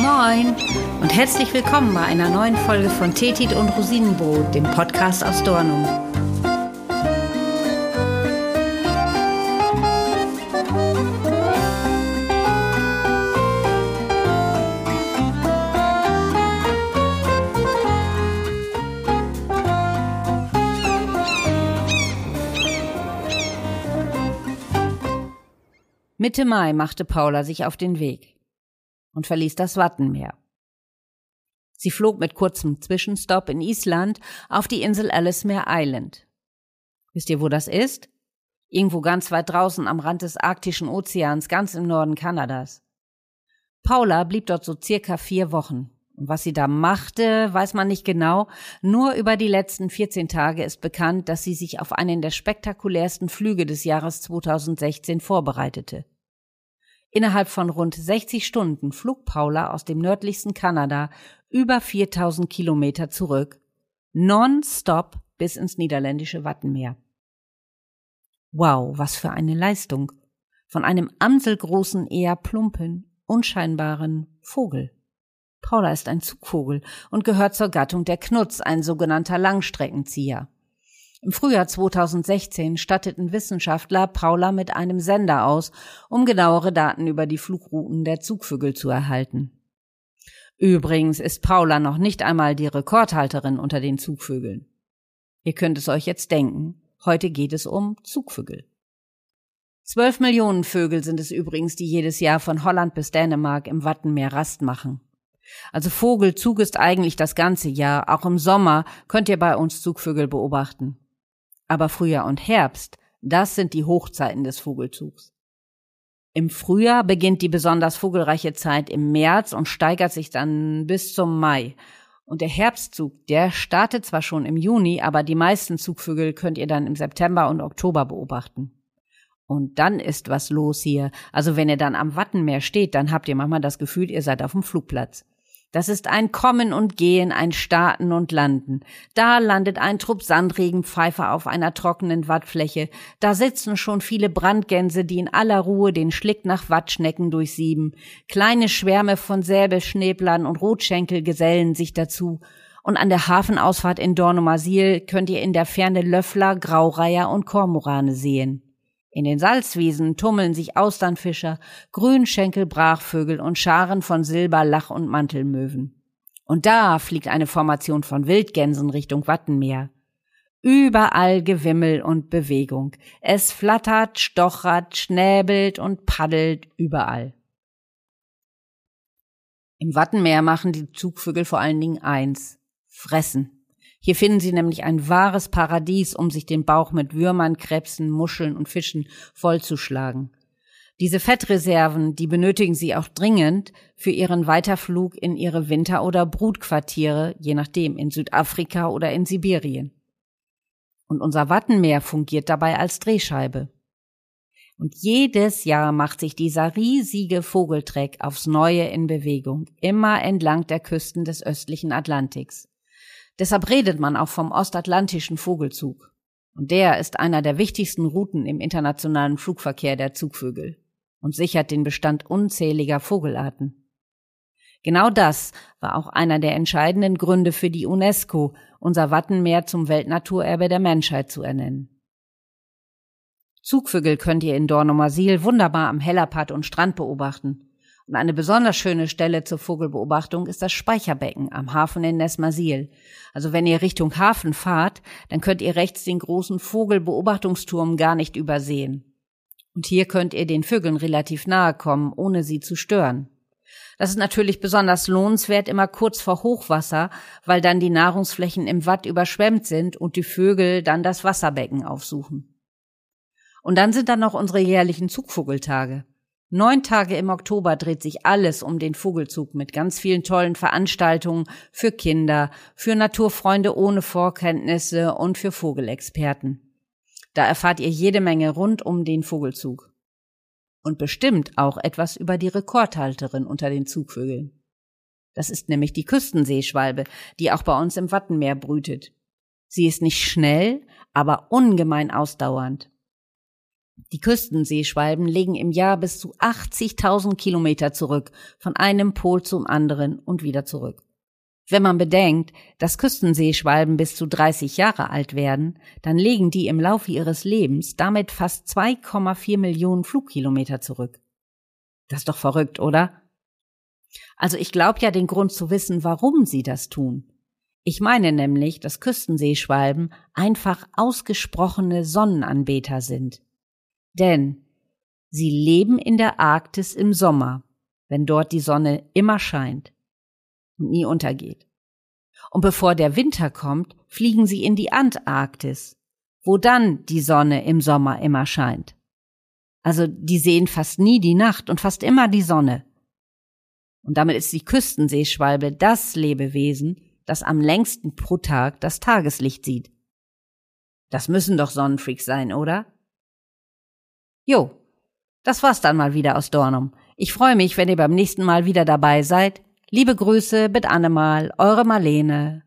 Moin und herzlich willkommen bei einer neuen Folge von Tetit und Rosinenbrot, dem Podcast aus Dornum. Mitte Mai machte Paula sich auf den Weg und verließ das Wattenmeer. Sie flog mit kurzem Zwischenstopp in Island auf die Insel Ellesmere Island. Wisst ihr, wo das ist? Irgendwo ganz weit draußen am Rand des arktischen Ozeans, ganz im Norden Kanadas. Paula blieb dort so circa vier Wochen. Und was sie da machte, weiß man nicht genau. Nur über die letzten 14 Tage ist bekannt, dass sie sich auf einen der spektakulärsten Flüge des Jahres 2016 vorbereitete. Innerhalb von rund 60 Stunden flog Paula aus dem nördlichsten Kanada über 4000 Kilometer zurück, non-stop bis ins niederländische Wattenmeer. Wow, was für eine Leistung. Von einem amselgroßen, eher plumpen, unscheinbaren Vogel. Paula ist ein Zugvogel und gehört zur Gattung der Knutz, ein sogenannter Langstreckenzieher. Im Frühjahr 2016 statteten Wissenschaftler Paula mit einem Sender aus, um genauere Daten über die Flugrouten der Zugvögel zu erhalten. Übrigens ist Paula noch nicht einmal die Rekordhalterin unter den Zugvögeln. Ihr könnt es euch jetzt denken, heute geht es um Zugvögel. Zwölf Millionen Vögel sind es übrigens, die jedes Jahr von Holland bis Dänemark im Wattenmeer Rast machen. Also Vogelzug ist eigentlich das ganze Jahr, auch im Sommer könnt ihr bei uns Zugvögel beobachten. Aber Frühjahr und Herbst, das sind die Hochzeiten des Vogelzugs. Im Frühjahr beginnt die besonders vogelreiche Zeit im März und steigert sich dann bis zum Mai. Und der Herbstzug, der startet zwar schon im Juni, aber die meisten Zugvögel könnt ihr dann im September und Oktober beobachten. Und dann ist was los hier. Also wenn ihr dann am Wattenmeer steht, dann habt ihr manchmal das Gefühl, ihr seid auf dem Flugplatz. Das ist ein Kommen und Gehen, ein Starten und Landen. Da landet ein Trupp Sandregenpfeifer auf einer trockenen Wattfläche. Da sitzen schon viele Brandgänse, die in aller Ruhe den Schlick nach Wattschnecken durchsieben. Kleine Schwärme von Säbelschneblern und Rotschenkel gesellen sich dazu. Und an der Hafenausfahrt in Dornumasil könnt ihr in der Ferne Löffler, Graureiher und Kormorane sehen. In den Salzwiesen tummeln sich Austernfischer, Grünschenkel, Brachvögel und Scharen von Silber, Lach und Mantelmöwen. Und da fliegt eine Formation von Wildgänsen Richtung Wattenmeer. Überall Gewimmel und Bewegung. Es flattert, stochert, schnäbelt und paddelt überall. Im Wattenmeer machen die Zugvögel vor allen Dingen eins. Fressen. Hier finden Sie nämlich ein wahres Paradies, um sich den Bauch mit Würmern, Krebsen, Muscheln und Fischen vollzuschlagen. Diese Fettreserven, die benötigen Sie auch dringend für Ihren Weiterflug in Ihre Winter- oder Brutquartiere, je nachdem, in Südafrika oder in Sibirien. Und unser Wattenmeer fungiert dabei als Drehscheibe. Und jedes Jahr macht sich dieser riesige Vogeltreck aufs Neue in Bewegung, immer entlang der Küsten des östlichen Atlantiks. Deshalb redet man auch vom ostatlantischen Vogelzug. Und der ist einer der wichtigsten Routen im internationalen Flugverkehr der Zugvögel und sichert den Bestand unzähliger Vogelarten. Genau das war auch einer der entscheidenden Gründe für die UNESCO, unser Wattenmeer zum Weltnaturerbe der Menschheit zu ernennen. Zugvögel könnt ihr in Dornumasil wunderbar am Hellerpad und Strand beobachten. Eine besonders schöne Stelle zur Vogelbeobachtung ist das Speicherbecken am Hafen in Nesmasil. Also wenn ihr Richtung Hafen fahrt, dann könnt ihr rechts den großen Vogelbeobachtungsturm gar nicht übersehen. Und hier könnt ihr den Vögeln relativ nahe kommen, ohne sie zu stören. Das ist natürlich besonders lohnenswert immer kurz vor Hochwasser, weil dann die Nahrungsflächen im Watt überschwemmt sind und die Vögel dann das Wasserbecken aufsuchen. Und dann sind da noch unsere jährlichen Zugvogeltage. Neun Tage im Oktober dreht sich alles um den Vogelzug mit ganz vielen tollen Veranstaltungen für Kinder, für Naturfreunde ohne Vorkenntnisse und für Vogelexperten. Da erfahrt ihr jede Menge rund um den Vogelzug. Und bestimmt auch etwas über die Rekordhalterin unter den Zugvögeln. Das ist nämlich die Küstenseeschwalbe, die auch bei uns im Wattenmeer brütet. Sie ist nicht schnell, aber ungemein ausdauernd. Die Küstenseeschwalben legen im Jahr bis zu 80.000 Kilometer zurück, von einem Pol zum anderen und wieder zurück. Wenn man bedenkt, dass Küstenseeschwalben bis zu 30 Jahre alt werden, dann legen die im Laufe ihres Lebens damit fast 2,4 Millionen Flugkilometer zurück. Das ist doch verrückt, oder? Also ich glaube ja den Grund zu wissen, warum sie das tun. Ich meine nämlich, dass Küstenseeschwalben einfach ausgesprochene Sonnenanbeter sind. Denn sie leben in der Arktis im Sommer, wenn dort die Sonne immer scheint und nie untergeht. Und bevor der Winter kommt, fliegen sie in die Antarktis, wo dann die Sonne im Sommer immer scheint. Also die sehen fast nie die Nacht und fast immer die Sonne. Und damit ist die Küstenseeschwalbe das Lebewesen, das am längsten pro Tag das Tageslicht sieht. Das müssen doch Sonnenfreaks sein, oder? Jo, das war's dann mal wieder aus Dornum. Ich freue mich, wenn ihr beim nächsten Mal wieder dabei seid. Liebe Grüße, mit Annemal, eure Marlene.